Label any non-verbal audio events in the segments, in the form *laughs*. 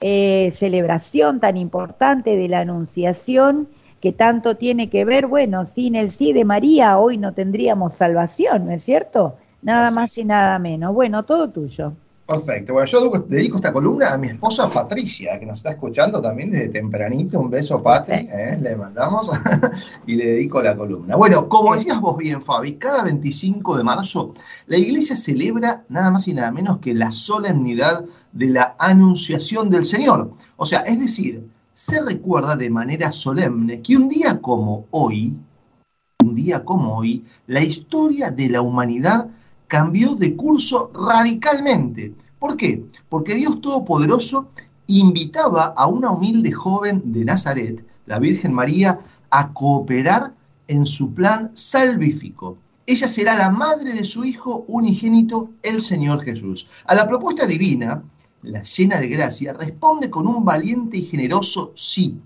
eh, celebración tan importante de la Anunciación que tanto tiene que ver, bueno, sin el sí de María hoy no tendríamos salvación, ¿no es cierto? Nada más y nada menos. Bueno, todo tuyo. Perfecto. Bueno, yo dedico esta columna a mi esposa Patricia, que nos está escuchando también desde tempranito. Un beso, Patri, ¿eh? le mandamos *laughs* y le dedico la columna. Bueno, como decías vos bien, Fabi, cada 25 de marzo la iglesia celebra nada más y nada menos que la solemnidad de la Anunciación del Señor. O sea, es decir, se recuerda de manera solemne que un día como hoy, un día como hoy, la historia de la humanidad cambió de curso radicalmente. ¿Por qué? Porque Dios Todopoderoso invitaba a una humilde joven de Nazaret, la Virgen María, a cooperar en su plan salvífico. Ella será la madre de su Hijo unigénito, el Señor Jesús. A la propuesta divina, la llena de gracia, responde con un valiente y generoso sí.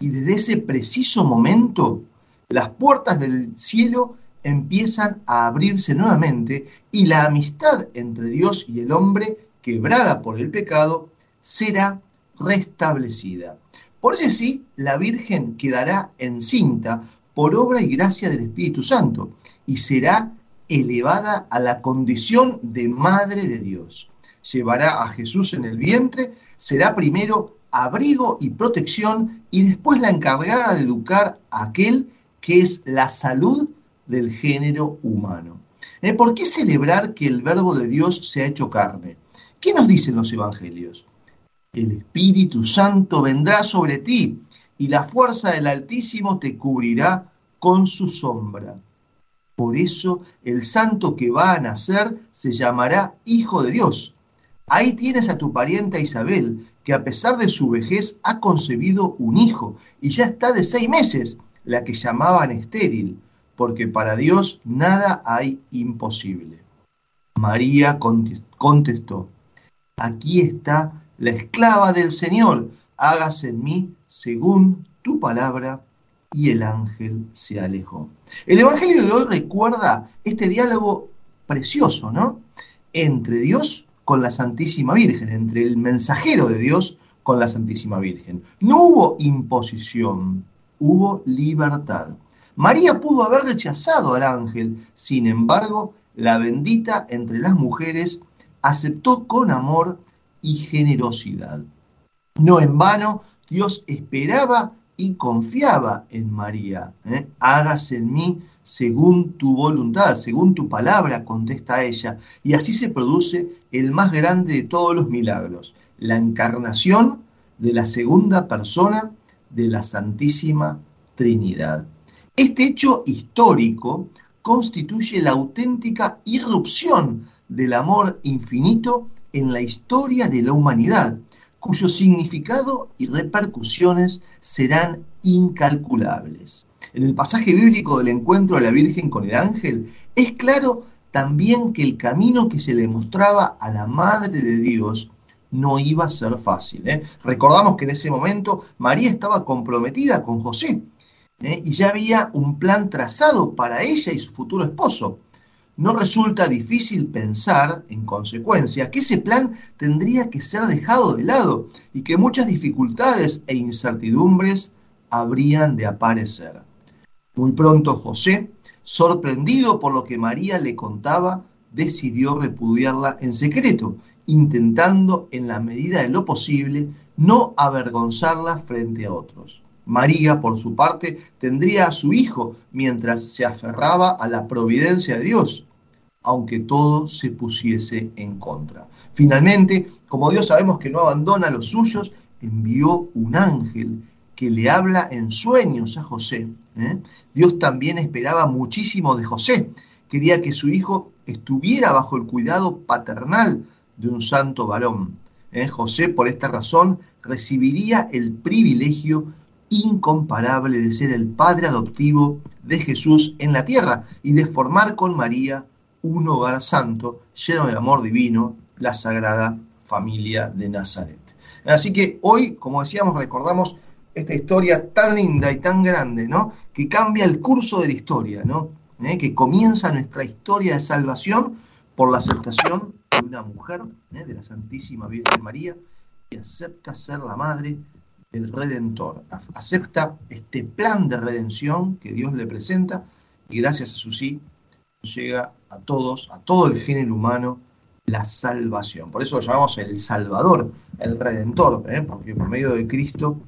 Y desde ese preciso momento, las puertas del cielo empiezan a abrirse nuevamente y la amistad entre Dios y el hombre, quebrada por el pecado, será restablecida. Por eso sí, la Virgen quedará encinta por obra y gracia del Espíritu Santo y será elevada a la condición de Madre de Dios. Llevará a Jesús en el vientre, será primero abrigo y protección y después la encargada de educar a aquel que es la salud del género humano. ¿Eh? ¿Por qué celebrar que el verbo de Dios se ha hecho carne? ¿Qué nos dicen los evangelios? El Espíritu Santo vendrá sobre ti y la fuerza del Altísimo te cubrirá con su sombra. Por eso el santo que va a nacer se llamará Hijo de Dios. Ahí tienes a tu parienta Isabel, que a pesar de su vejez ha concebido un hijo y ya está de seis meses, la que llamaban estéril porque para Dios nada hay imposible. María contestó, aquí está la esclava del Señor, hágase en mí según tu palabra. Y el ángel se alejó. El Evangelio de hoy recuerda este diálogo precioso, ¿no? Entre Dios con la Santísima Virgen, entre el mensajero de Dios con la Santísima Virgen. No hubo imposición, hubo libertad. María pudo haber rechazado al ángel, sin embargo, la bendita entre las mujeres aceptó con amor y generosidad. No en vano, Dios esperaba y confiaba en María. ¿eh? Hágase en mí según tu voluntad, según tu palabra, contesta ella. Y así se produce el más grande de todos los milagros, la encarnación de la segunda persona de la Santísima Trinidad. Este hecho histórico constituye la auténtica irrupción del amor infinito en la historia de la humanidad, cuyo significado y repercusiones serán incalculables. En el pasaje bíblico del encuentro de la Virgen con el ángel, es claro también que el camino que se le mostraba a la Madre de Dios no iba a ser fácil. ¿eh? Recordamos que en ese momento María estaba comprometida con José, ¿eh? y ya había un plan trazado para ella y su futuro esposo. No resulta difícil pensar, en consecuencia, que ese plan tendría que ser dejado de lado y que muchas dificultades e incertidumbres habrían de aparecer. Muy pronto José, sorprendido por lo que María le contaba, decidió repudiarla en secreto, intentando, en la medida de lo posible, no avergonzarla frente a otros. María, por su parte, tendría a su hijo mientras se aferraba a la providencia de Dios, aunque todo se pusiese en contra. Finalmente, como Dios sabemos que no abandona a los suyos, envió un ángel que le habla en sueños a José. ¿eh? Dios también esperaba muchísimo de José. Quería que su hijo estuviera bajo el cuidado paternal de un santo varón. ¿eh? José, por esta razón, recibiría el privilegio incomparable de ser el padre adoptivo de Jesús en la tierra y de formar con María un hogar santo lleno de amor divino, la sagrada familia de Nazaret. Así que hoy, como decíamos, recordamos esta historia tan linda y tan grande, ¿no? Que cambia el curso de la historia, ¿no? ¿Eh? Que comienza nuestra historia de salvación por la aceptación de una mujer, ¿eh? de la Santísima Virgen María, y acepta ser la madre del Redentor. Acepta este plan de redención que Dios le presenta y gracias a su sí llega a todos, a todo el género humano, la salvación. Por eso lo llamamos el Salvador, el Redentor, ¿eh? porque por medio de Cristo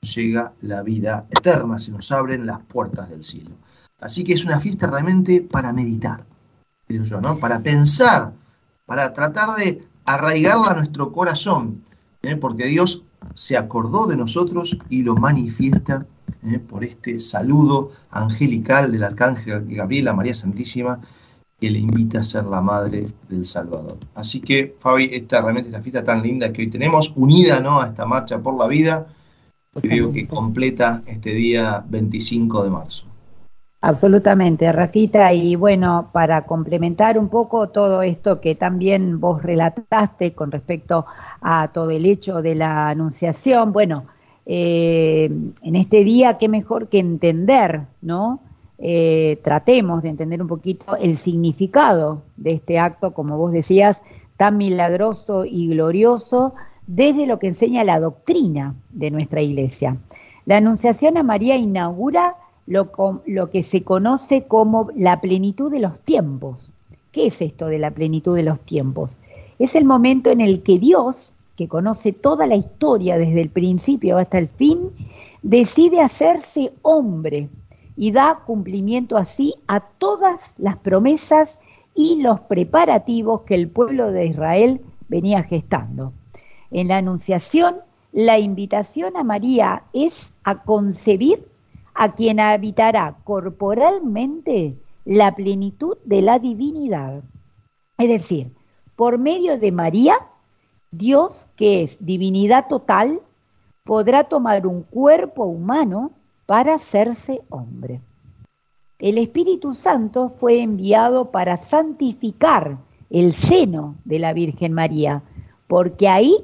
llega la vida eterna, se nos abren las puertas del cielo. Así que es una fiesta realmente para meditar, ¿no? para pensar, para tratar de arraigarla a nuestro corazón, ¿eh? porque Dios se acordó de nosotros y lo manifiesta ¿eh? por este saludo angelical del arcángel Gabriel a María Santísima que le invita a ser la madre del Salvador. Así que, Fabi, esta realmente esta fiesta tan linda que hoy tenemos, unida ¿no? a esta marcha por la vida, creo que completa este día 25 de marzo. Absolutamente, Rafita, y bueno, para complementar un poco todo esto que también vos relataste con respecto a todo el hecho de la anunciación, bueno, eh, en este día qué mejor que entender, ¿no? Eh, tratemos de entender un poquito el significado de este acto, como vos decías, tan milagroso y glorioso desde lo que enseña la doctrina de nuestra iglesia. La Anunciación a María inaugura lo, lo que se conoce como la plenitud de los tiempos. ¿Qué es esto de la plenitud de los tiempos? Es el momento en el que Dios, que conoce toda la historia desde el principio hasta el fin, decide hacerse hombre y da cumplimiento así a todas las promesas y los preparativos que el pueblo de Israel venía gestando. En la Anunciación, la invitación a María es a concebir a quien habitará corporalmente la plenitud de la divinidad. Es decir, por medio de María, Dios, que es divinidad total, podrá tomar un cuerpo humano para hacerse hombre. El Espíritu Santo fue enviado para santificar el seno de la Virgen María, porque ahí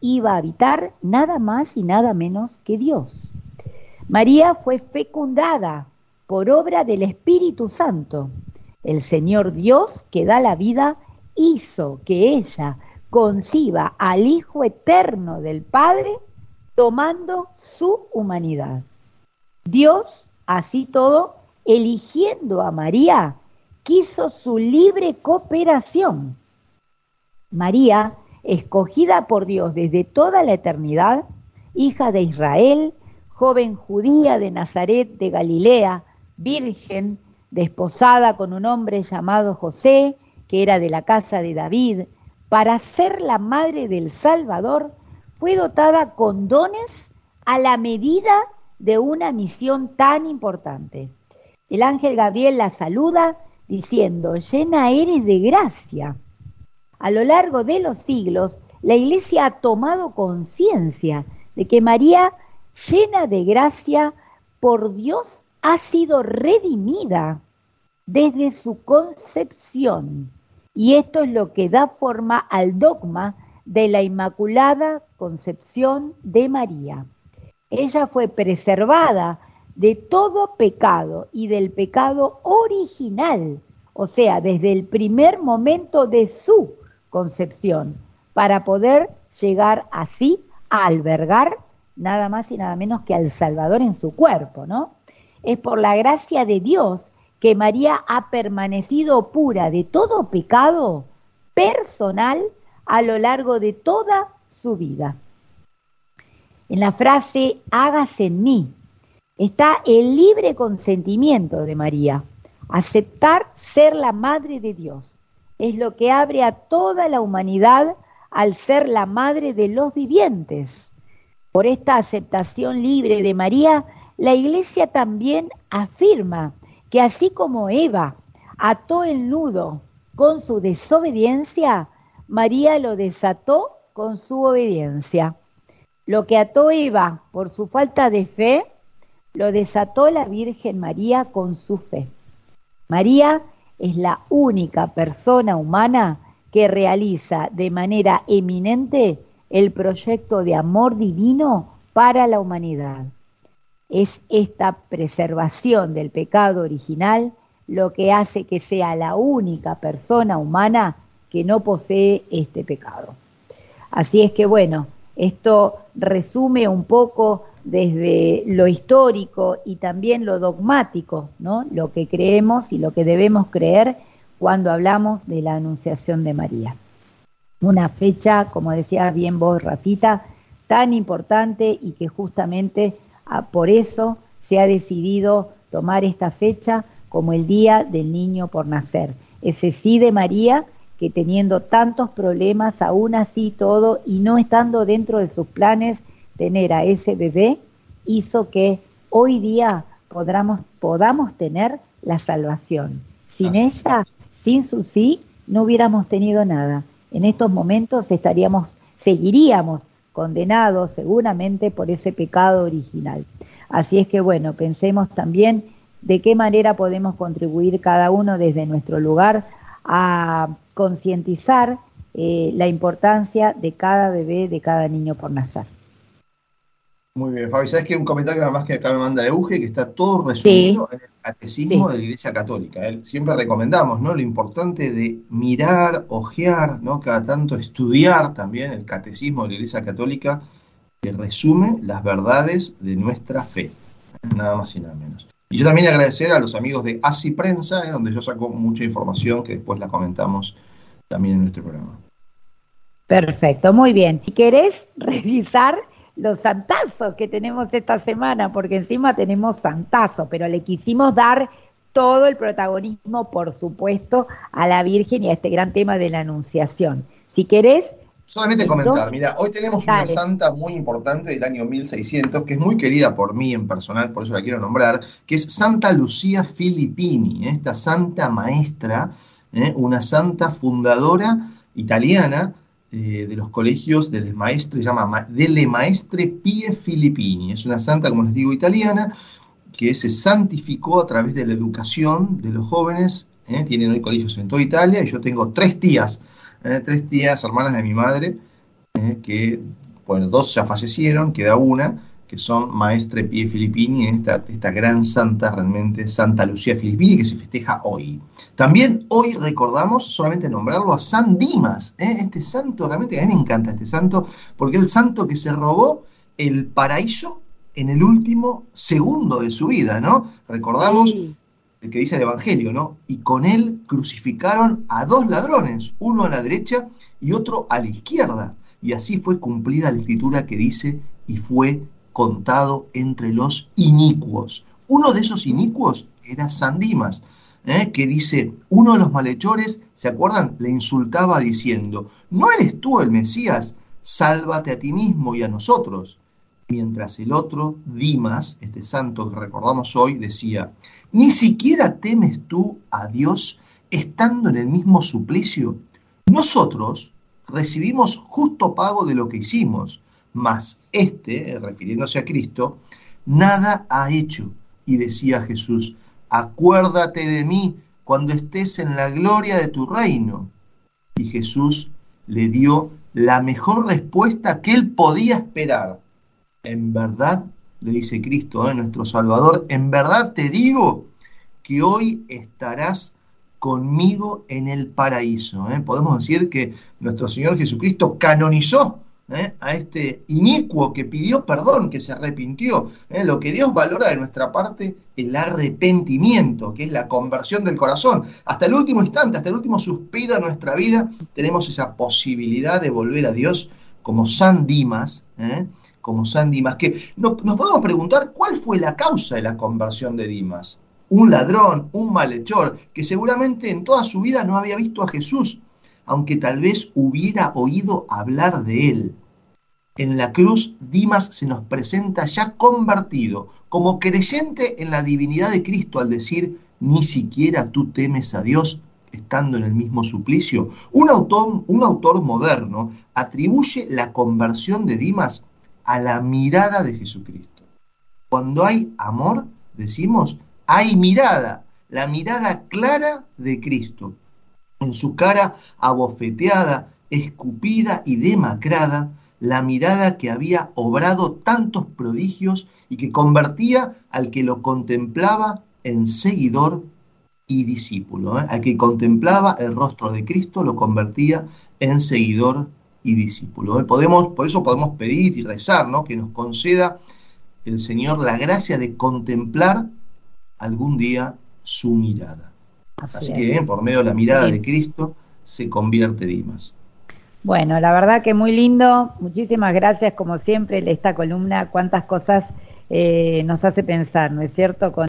iba a habitar nada más y nada menos que Dios. María fue fecundada por obra del Espíritu Santo. El Señor Dios que da la vida hizo que ella conciba al Hijo eterno del Padre tomando su humanidad. Dios, así todo, eligiendo a María, quiso su libre cooperación. María, escogida por Dios desde toda la eternidad, hija de Israel, joven judía de Nazaret de Galilea, virgen, desposada con un hombre llamado José, que era de la casa de David, para ser la madre del Salvador, fue dotada con dones a la medida de una misión tan importante. El ángel Gabriel la saluda diciendo, llena eres de gracia. A lo largo de los siglos, la Iglesia ha tomado conciencia de que María llena de gracia por Dios, ha sido redimida desde su concepción. Y esto es lo que da forma al dogma de la Inmaculada Concepción de María. Ella fue preservada de todo pecado y del pecado original, o sea, desde el primer momento de su concepción, para poder llegar así a albergar nada más y nada menos que al Salvador en su cuerpo, ¿no? Es por la gracia de Dios que María ha permanecido pura de todo pecado personal a lo largo de toda su vida. En la frase hágase en mí está el libre consentimiento de María, aceptar ser la madre de Dios. Es lo que abre a toda la humanidad al ser la madre de los vivientes. Por esta aceptación libre de María, la Iglesia también afirma que así como Eva ató el nudo con su desobediencia, María lo desató con su obediencia. Lo que ató Eva por su falta de fe, lo desató la Virgen María con su fe. María es la única persona humana que realiza de manera eminente el proyecto de amor divino para la humanidad. Es esta preservación del pecado original lo que hace que sea la única persona humana que no posee este pecado. Así es que bueno, Esto resume un poco desde lo histórico y también lo dogmático, ¿no? Lo que creemos y lo que debemos creer cuando hablamos de la Anunciación de María. Una fecha, como decía bien vos, Rafita, tan importante y que justamente por eso se ha decidido tomar esta fecha como el Día del Niño por Nacer. Ese sí de María que teniendo tantos problemas, aún así todo, y no estando dentro de sus planes tener a ese bebé, hizo que hoy día podamos, podamos tener la salvación. Sin ella, sin su sí, no hubiéramos tenido nada. En estos momentos estaríamos, seguiríamos condenados seguramente por ese pecado original. Así es que bueno, pensemos también de qué manera podemos contribuir cada uno desde nuestro lugar a concientizar eh, la importancia de cada bebé, de cada niño por nacer. Muy bien, Fabi, ¿sabes que un comentario nada más que acá me manda Euge, que está todo resumido en el catecismo de la Iglesia Católica? Siempre recomendamos, ¿no? Lo importante de mirar, ojear, ¿no? Cada tanto estudiar también el catecismo de la Iglesia Católica, que resume las verdades de nuestra fe, nada más y nada menos. Y yo también agradecer a los amigos de ASI Prensa, ¿eh? donde yo saco mucha información que después la comentamos también en nuestro programa. Perfecto, muy bien. Si querés revisar los santazos que tenemos esta semana, porque encima tenemos santazos, pero le quisimos dar todo el protagonismo, por supuesto, a la Virgen y a este gran tema de la Anunciación. Si querés, Solamente comentar, mira, hoy tenemos una santa muy importante del año 1600, que es muy querida por mí en personal, por eso la quiero nombrar, que es Santa Lucía Filippini, ¿eh? esta santa maestra, ¿eh? una santa fundadora italiana eh, de los colegios de maestre, se llama Delle Maestre Pie Filippini, es una santa, como les digo, italiana, que se santificó a través de la educación de los jóvenes, tienen hoy colegios en toda Italia, y yo tengo tres tías, eh, tres tías hermanas de mi madre, eh, que, bueno, dos ya fallecieron, queda una, que son Maestre Pie Filippini, esta, esta gran santa realmente, Santa Lucía Filippini, que se festeja hoy. También hoy recordamos, solamente nombrarlo, a San Dimas, ¿eh? este santo, realmente a mí me encanta este santo, porque es el santo que se robó el paraíso en el último segundo de su vida, ¿no? Recordamos el que dice el Evangelio, ¿no? Y con él crucificaron a dos ladrones, uno a la derecha y otro a la izquierda. Y así fue cumplida la escritura que dice, y fue contado entre los inicuos. Uno de esos inicuos era San Dimas, ¿eh? que dice, uno de los malhechores, ¿se acuerdan? Le insultaba diciendo, ¿no eres tú el Mesías? Sálvate a ti mismo y a nosotros. Mientras el otro, Dimas, este santo que recordamos hoy, decía, ¿Ni siquiera temes tú a Dios estando en el mismo suplicio? Nosotros recibimos justo pago de lo que hicimos, mas este, refiriéndose a Cristo, nada ha hecho. Y decía Jesús, acuérdate de mí cuando estés en la gloria de tu reino. Y Jesús le dio la mejor respuesta que él podía esperar. En verdad le dice Cristo, ¿eh? nuestro Salvador, en verdad te digo que hoy estarás conmigo en el paraíso. ¿eh? Podemos decir que nuestro Señor Jesucristo canonizó ¿eh? a este inicuo que pidió perdón, que se arrepintió. Lo que Dios valora de nuestra parte, el arrepentimiento, que es la conversión del corazón. Hasta el último instante, hasta el último suspiro de nuestra vida, tenemos esa posibilidad de volver a Dios como San Dimas, como San Dimas, que nos podemos preguntar cuál fue la causa de la conversión de Dimas. Un ladrón, un malhechor, que seguramente en toda su vida no había visto a Jesús, aunque tal vez hubiera oído hablar de él. En la cruz, Dimas se nos presenta ya convertido, como creyente en la divinidad de Cristo al decir, ni siquiera tú temes a Dios estando en el mismo suplicio. Un autor, un autor moderno atribuye la conversión de Dimas a la mirada de Jesucristo. Cuando hay amor, decimos, hay mirada, la mirada clara de Cristo. En su cara abofeteada, escupida y demacrada, la mirada que había obrado tantos prodigios y que convertía al que lo contemplaba en seguidor y discípulo. ¿eh? Al que contemplaba el rostro de Cristo lo convertía en seguidor y discípulo. Podemos, por eso podemos pedir y rezar, ¿no? Que nos conceda el Señor la gracia de contemplar algún día su mirada. Así, que por medio de la mirada de Cristo se convierte Dimas. Bueno, la verdad que muy lindo. Muchísimas gracias, como siempre, esta columna, cuántas cosas eh, nos hace pensar, ¿no es cierto? Con